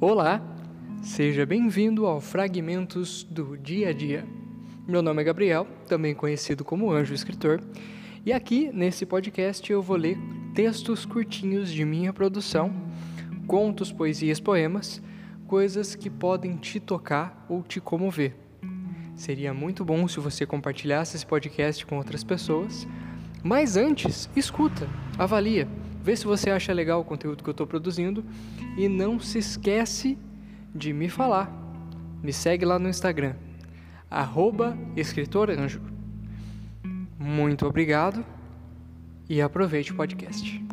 Olá, seja bem-vindo ao Fragmentos do Dia a Dia. Meu nome é Gabriel, também conhecido como Anjo Escritor, e aqui nesse podcast eu vou ler textos curtinhos de minha produção, contos, poesias, poemas, coisas que podem te tocar ou te comover. Seria muito bom se você compartilhasse esse podcast com outras pessoas, mas antes, escuta, avalia Vê se você acha legal o conteúdo que eu estou produzindo e não se esquece de me falar. Me segue lá no Instagram, escritoranjo. Muito obrigado e aproveite o podcast.